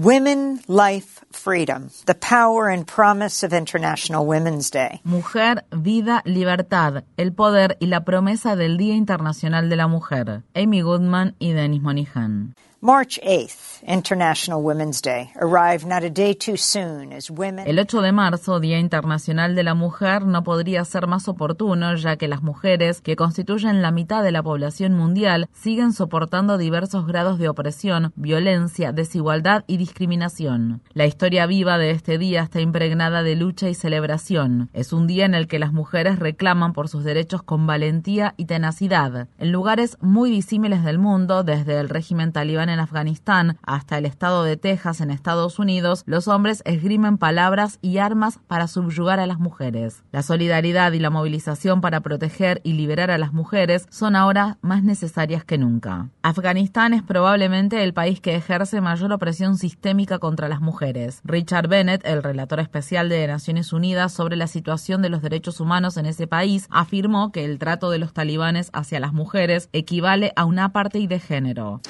Women, Life, Freedom, the Power and Promise of International Women's Day. Mujer, Vida, Libertad, el poder y la promesa del Día Internacional de la Mujer. Amy Goodman y Denis Monihan. March 8th, International Women's Day, arrived not a day too soon as women. El 8 de marzo, Día Internacional de la Mujer, no podría ser más oportuno ya que las mujeres, que constituyen la mitad de la población mundial, siguen soportando diversos grados de opresión, violencia, desigualdad y discriminación. La historia viva de este día está impregnada de lucha y celebración. Es un día en el que las mujeres reclaman por sus derechos con valentía y tenacidad. En lugares muy disímiles del mundo, desde el régimen talibán en Afganistán hasta el estado de Texas en Estados Unidos, los hombres esgrimen palabras y armas para subyugar a las mujeres. La solidaridad y la movilización para proteger y liberar a las mujeres son ahora más necesarias que nunca. Afganistán es probablemente el país que ejerce mayor opresión sistémica contra las mujeres. Richard Bennett, el relator especial de Naciones Unidas sobre la situación de los derechos humanos en ese país, afirmó que el trato de los talibanes hacia las mujeres equivale a un apartheid de género.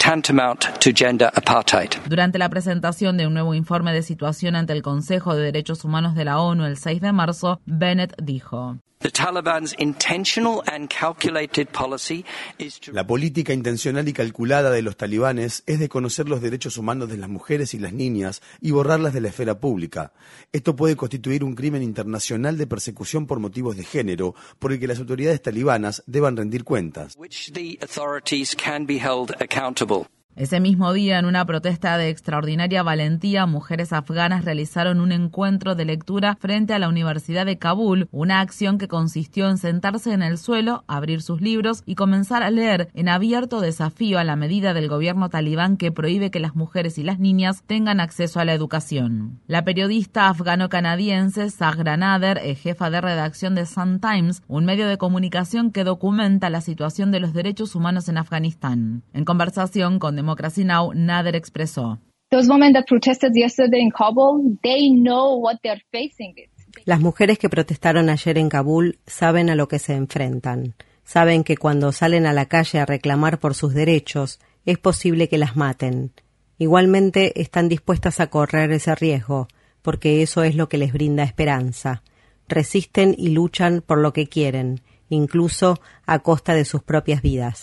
Durante la presentación de un nuevo informe de situación ante el Consejo de Derechos Humanos de la ONU el 6 de marzo, Bennett dijo. La política intencional y calculada de los talibanes es de conocer los derechos humanos de las mujeres y las niñas y borrarlas de la esfera pública. Esto puede constituir un crimen internacional de persecución por motivos de género, por el que las autoridades talibanas deban rendir cuentas. Ese mismo día, en una protesta de extraordinaria valentía, mujeres afganas realizaron un encuentro de lectura frente a la Universidad de Kabul, una acción que consistió en sentarse en el suelo, abrir sus libros y comenzar a leer en abierto desafío a la medida del gobierno talibán que prohíbe que las mujeres y las niñas tengan acceso a la educación. La periodista afgano-canadiense Sagra Nader es jefa de redacción de Sun Times, un medio de comunicación que documenta la situación de los derechos humanos en Afganistán. En conversación con Democracy Now, Nader expresó. Las mujeres que protestaron ayer en Kabul saben a lo que se enfrentan. Saben que cuando salen a la calle a reclamar por sus derechos, es posible que las maten. Igualmente están dispuestas a correr ese riesgo, porque eso es lo que les brinda esperanza. Resisten y luchan por lo que quieren, incluso a costa de sus propias vidas.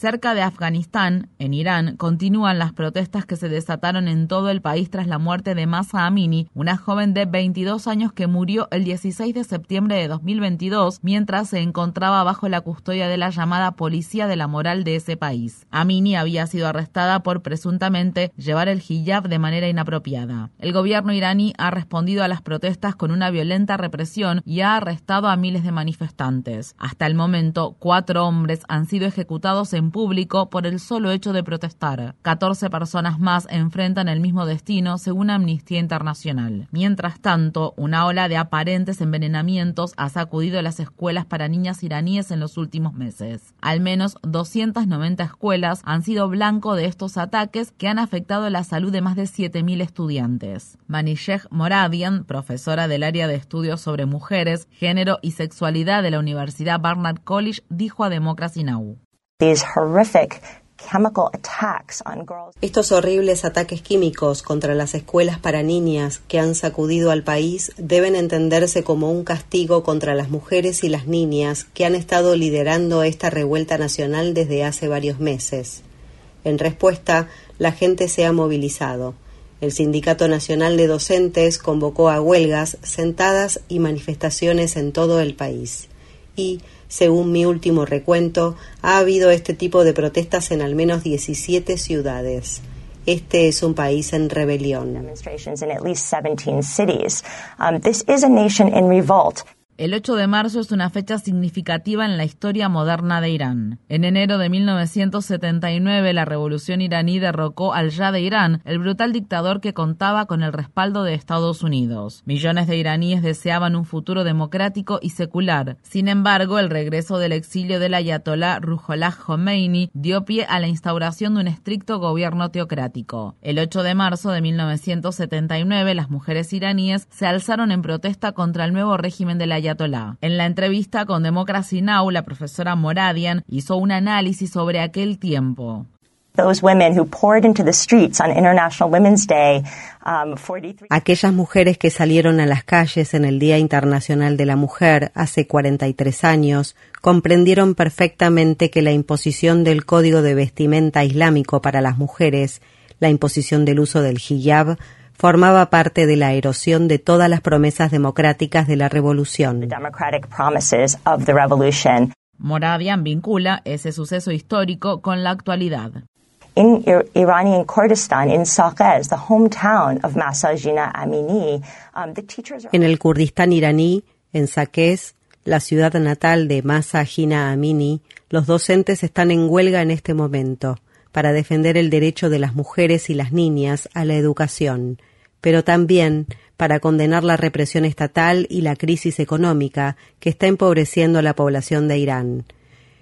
Cerca de Afganistán, en Irán, continúan las protestas que se desataron en todo el país tras la muerte de Masa Amini, una joven de 22 años que murió el 16 de septiembre de 2022 mientras se encontraba bajo la custodia de la llamada Policía de la Moral de ese país. Amini había sido arrestada por presuntamente llevar el hijab de manera inapropiada. El gobierno iraní ha respondido a las protestas con una violenta represión y ha arrestado a miles de manifestantes. Hasta el momento, cuatro hombres han sido ejecutados en público por el solo hecho de protestar. 14 personas más enfrentan el mismo destino según Amnistía Internacional. Mientras tanto, una ola de aparentes envenenamientos ha sacudido las escuelas para niñas iraníes en los últimos meses. Al menos 290 escuelas han sido blanco de estos ataques que han afectado la salud de más de 7.000 estudiantes. Manisheh Moradian, profesora del área de estudios sobre mujeres, género y sexualidad de la Universidad Barnard College, dijo a Democracy Now! Estos horribles ataques químicos contra las escuelas para niñas que han sacudido al país deben entenderse como un castigo contra las mujeres y las niñas que han estado liderando esta revuelta nacional desde hace varios meses. En respuesta, la gente se ha movilizado. El Sindicato Nacional de Docentes convocó a huelgas, sentadas y manifestaciones en todo el país. Y, según mi último recuento, ha habido este tipo de protestas en al menos 17 ciudades. Este es un país en rebelión. El 8 de marzo es una fecha significativa en la historia moderna de Irán. En enero de 1979, la revolución iraní derrocó al Shah de Irán, el brutal dictador que contaba con el respaldo de Estados Unidos. Millones de iraníes deseaban un futuro democrático y secular. Sin embargo, el regreso del exilio del ayatolá Ruhollah Khomeini dio pie a la instauración de un estricto gobierno teocrático. El 8 de marzo de 1979, las mujeres iraníes se alzaron en protesta contra el nuevo régimen del ayatolá en la entrevista con Democracy Now, la profesora Moradian hizo un análisis sobre aquel tiempo. Aquellas mujeres que salieron a las calles en el Día Internacional de la Mujer hace 43 años comprendieron perfectamente que la imposición del código de vestimenta islámico para las mujeres, la imposición del uso del hijab, formaba parte de la erosión de todas las promesas democráticas de la revolución. Moradian vincula ese suceso histórico con la actualidad. In Iranian Kurdistan, in the hometown of Masa Jina Amini, um, the teachers En el Kurdistán iraní, en Saqqez, la ciudad natal de Masa Jina Amini, los docentes están en huelga en este momento para defender el derecho de las mujeres y las niñas a la educación, pero también para condenar la represión estatal y la crisis económica que está empobreciendo a la población de Irán.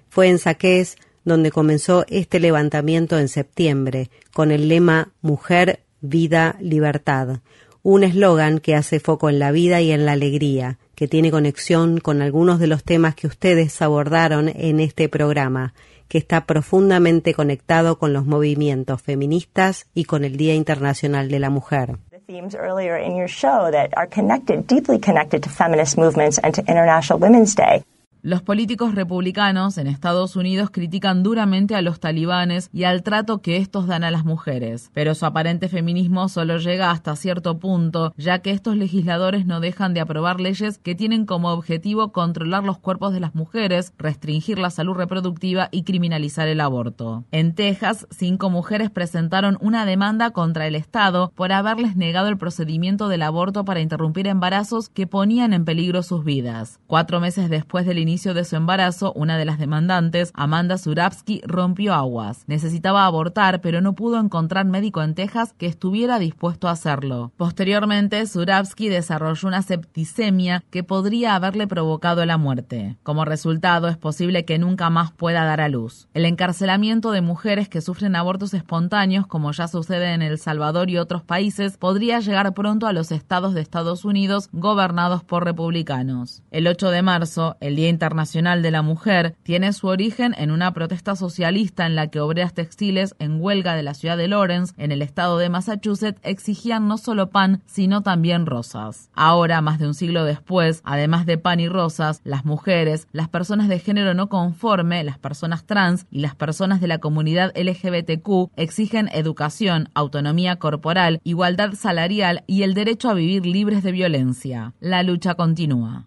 Fue en Saqqez donde comenzó este levantamiento en septiembre, con el lema Mujer, Vida, Libertad, un eslogan que hace foco en la vida y en la alegría, que tiene conexión con algunos de los temas que ustedes abordaron en este programa, que está profundamente conectado con los movimientos feministas y con el Día Internacional de la Mujer. Themes earlier in your show that are connected, deeply connected to feminist movements and to International Women's Day. Los políticos republicanos en Estados Unidos critican duramente a los talibanes y al trato que estos dan a las mujeres, pero su aparente feminismo solo llega hasta cierto punto, ya que estos legisladores no dejan de aprobar leyes que tienen como objetivo controlar los cuerpos de las mujeres, restringir la salud reproductiva y criminalizar el aborto. En Texas, cinco mujeres presentaron una demanda contra el Estado por haberles negado el procedimiento del aborto para interrumpir embarazos que ponían en peligro sus vidas. Cuatro meses después del inicio de su embarazo, una de las demandantes, Amanda Surabsky, rompió aguas. Necesitaba abortar, pero no pudo encontrar médico en Texas que estuviera dispuesto a hacerlo. Posteriormente, Surabsky desarrolló una septicemia que podría haberle provocado la muerte. Como resultado, es posible que nunca más pueda dar a luz. El encarcelamiento de mujeres que sufren abortos espontáneos, como ya sucede en El Salvador y otros países, podría llegar pronto a los estados de Estados Unidos gobernados por republicanos. El 8 de marzo, el Día Internacional de la Mujer tiene su origen en una protesta socialista en la que obreras textiles en huelga de la ciudad de Lawrence, en el estado de Massachusetts, exigían no solo pan, sino también rosas. Ahora, más de un siglo después, además de pan y rosas, las mujeres, las personas de género no conforme, las personas trans y las personas de la comunidad LGBTQ exigen educación, autonomía corporal, igualdad salarial y el derecho a vivir libres de violencia. La lucha continúa.